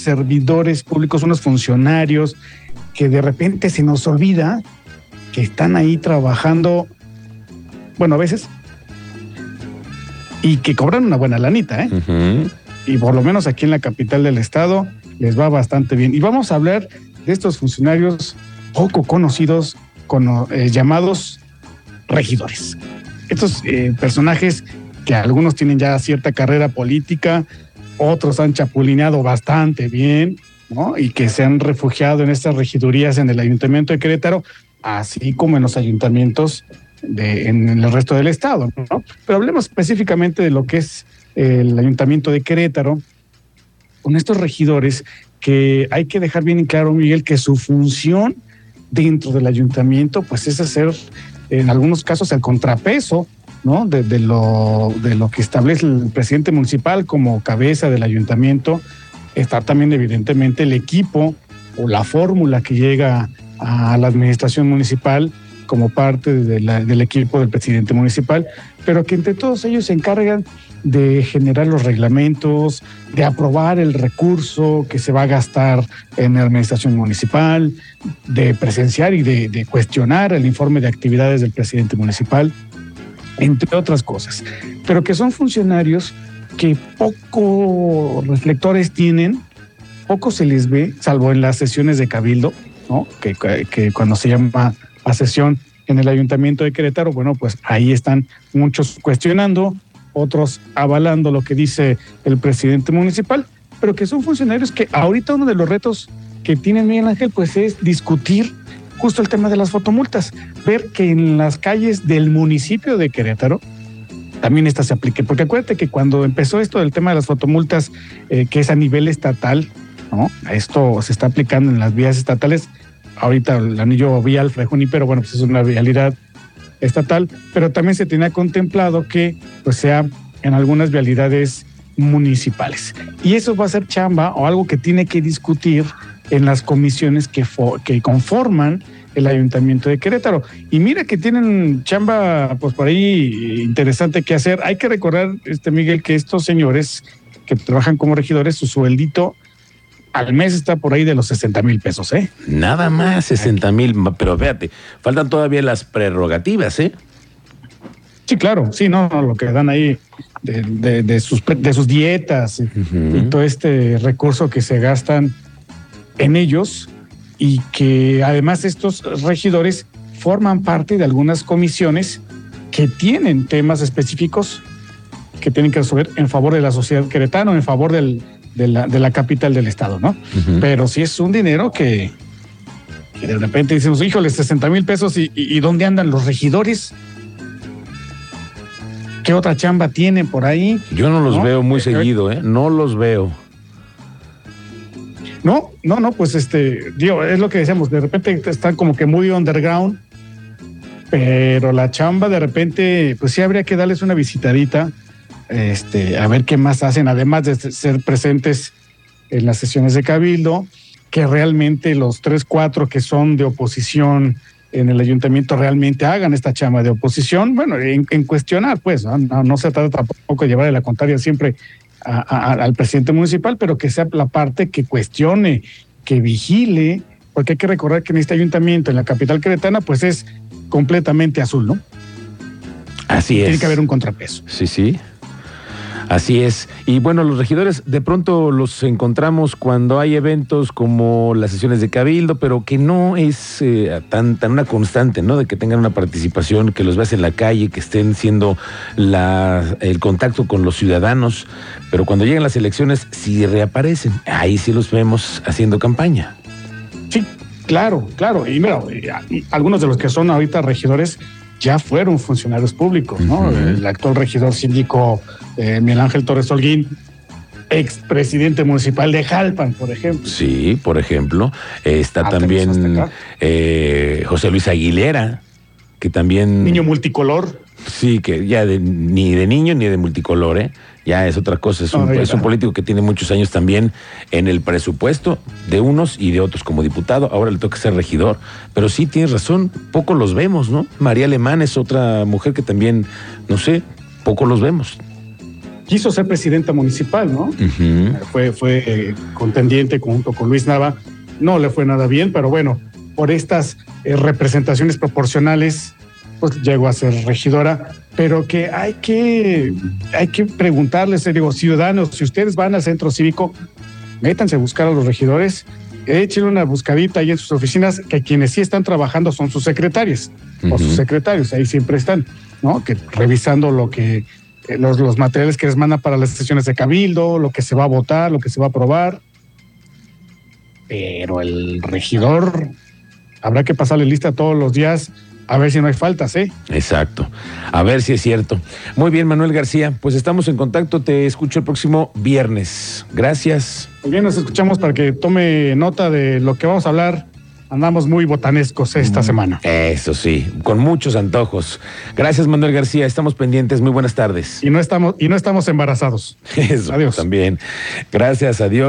servidores públicos, unos funcionarios que de repente se nos olvida que están ahí trabajando, bueno, a veces, y que cobran una buena lanita, ¿eh? Y por lo menos aquí en la capital del estado les va bastante bien. Y vamos a hablar de estos funcionarios poco conocidos, cono- eh, llamados regidores. Estos eh, personajes que algunos tienen ya cierta carrera política, otros han chapulineado bastante bien, ¿no? Y que se han refugiado en estas regidurías en el Ayuntamiento de Querétaro, así como en los ayuntamientos de, en el resto del estado, ¿no? Pero hablemos específicamente de lo que es el Ayuntamiento de Querétaro, con estos regidores que hay que dejar bien en claro, Miguel, que su función dentro del ayuntamiento, pues es hacer en algunos casos el contrapeso, ¿no? De, lo, de lo que establece el presidente municipal como cabeza del ayuntamiento. Está también evidentemente el equipo o la fórmula que llega a la administración municipal como parte del equipo del presidente municipal, pero que entre todos ellos se encargan de generar los reglamentos, de aprobar el recurso que se va a gastar en la administración municipal, de presenciar y de cuestionar el informe de actividades del presidente municipal, entre otras cosas. Pero que son funcionarios que poco reflectores tienen, poco se les ve, salvo en las sesiones de cabildo, ¿no? que, cuando se llama a sesión en el ayuntamiento de Querétaro, bueno, pues ahí están muchos cuestionando, otros avalando lo que dice el presidente municipal, pero que son funcionarios que ahorita uno de los retos que tiene Miguel Ángel, pues es discutir justo el tema de las fotomultas, ver que en las calles del municipio de Querétaro también esta se aplique, porque acuérdate que cuando empezó esto del tema de las fotomultas, eh, que es a nivel estatal, ¿no? Esto se está aplicando en las vías estatales, ahorita el anillo vial Junípero, bueno, pues es una vialidad estatal, pero también se tenía contemplado que pues sea en algunas vialidades municipales. Y eso va a ser chamba o algo que tiene que discutir en las comisiones que, que conforman el ayuntamiento de Querétaro. Y mira que tienen chamba, pues por ahí interesante que hacer. Hay que recordar, este Miguel, que estos señores que trabajan como regidores, su sueldito al mes está por ahí de los 60 mil pesos, ¿eh? Nada más 60 mil, pero fíjate, faltan todavía las prerrogativas, ¿eh? Sí, claro, sí, no, no, lo que dan ahí de, de- de sus, de sus dietas y todo este recurso que se gastan en ellos y que además estos regidores forman parte de algunas comisiones que tienen temas específicos que tienen que resolver en favor de la sociedad queretana, en favor del- de, la, de la capital del estado, ¿no? Pero sí es un dinero que, que de repente decimos, híjole, 60 mil pesos y, y- y ¿dónde andan los regidores? ¿Qué otra chamba tienen por ahí? Yo no los ¿No? veo muy Eh, seguido, ¿eh? No los veo. No, no, no, pues este, digo, es lo que decíamos, de repente están como que muy underground, pero la chamba de repente, pues sí habría que darles una visitadita, este, a ver qué más hacen, además de ser presentes en las sesiones de cabildo, que realmente los tres, cuatro que son de oposición en el ayuntamiento realmente hagan esta chamba de oposición, bueno, en, cuestionar, pues, ¿no? No, se trata tampoco de llevarle la contraria siempre a- a- al presidente municipal, pero que sea la parte que cuestione, que vigile, porque hay que recordar que en este ayuntamiento, en la capital queretana, pues es completamente azul, ¿no? Así es. Tiene que haber un contrapeso. Sí, sí. Así es. Y bueno, los regidores de pronto los encontramos cuando hay eventos como las sesiones de cabildo, pero que no es eh, tan, tan una constante, ¿no? De que tengan una participación, que los veas en la calle, que estén siendo la, el contacto con los ciudadanos. Pero cuando llegan las elecciones, sí reaparecen. Ahí sí los vemos haciendo campaña. Sí, claro, claro. Y mira, y algunos de los que son ahorita regidores ya fueron funcionarios públicos, ¿no? El actual regidor síndico eh, Miguel Ángel Torres Holguín, expresidente municipal de Jalpan, por ejemplo. Sí, por ejemplo. Eh, está Ah, también eh, José Luis Aguilera, que también... Niño multicolor. Sí, que ya de- ni de niño ni de multicolor, ¿eh? Ya es otra cosa. Es un, es político que tiene muchos años también en el presupuesto de unos y de otros como diputado. Ahora le toca ser regidor. Pero sí, tienes razón, poco los vemos, ¿no? María Alemán es otra mujer que también, no sé, poco los vemos. quiso ser presidenta municipal, ¿no? Fue, fue eh, contendiente junto con Luis Nava. No le fue nada bien, pero bueno, por estas eh, representaciones proporcionales, pues llegó a ser regidora. Pero que hay que, hay que preguntarles, eh, digo, ciudadanos, si ustedes van al centro cívico, métanse a buscar a los regidores, echen una buscadita ahí en sus oficinas, que quienes sí están trabajando son sus secretarias o sus secretarios, ahí siempre están, ¿no? Que revisando lo que eh, los, los materiales que les mandan para las sesiones de cabildo, lo que se va a votar, lo que se va a aprobar. Pero el regidor habrá que pasarle lista todos los días a ver si no hay faltas, ¿eh? Exacto. A ver si es cierto. Muy bien, Manuel García. Pues estamos en contacto. Te escucho el próximo viernes. Gracias. Muy bien, nos escuchamos para que tome nota de lo que vamos a hablar. Andamos muy botanescos esta semana. Eso sí, con muchos antojos. Gracias, Manuel García. Estamos pendientes. Muy buenas tardes. Y no estamos, y no estamos embarazados. Eso Adiós. también. Gracias, adiós.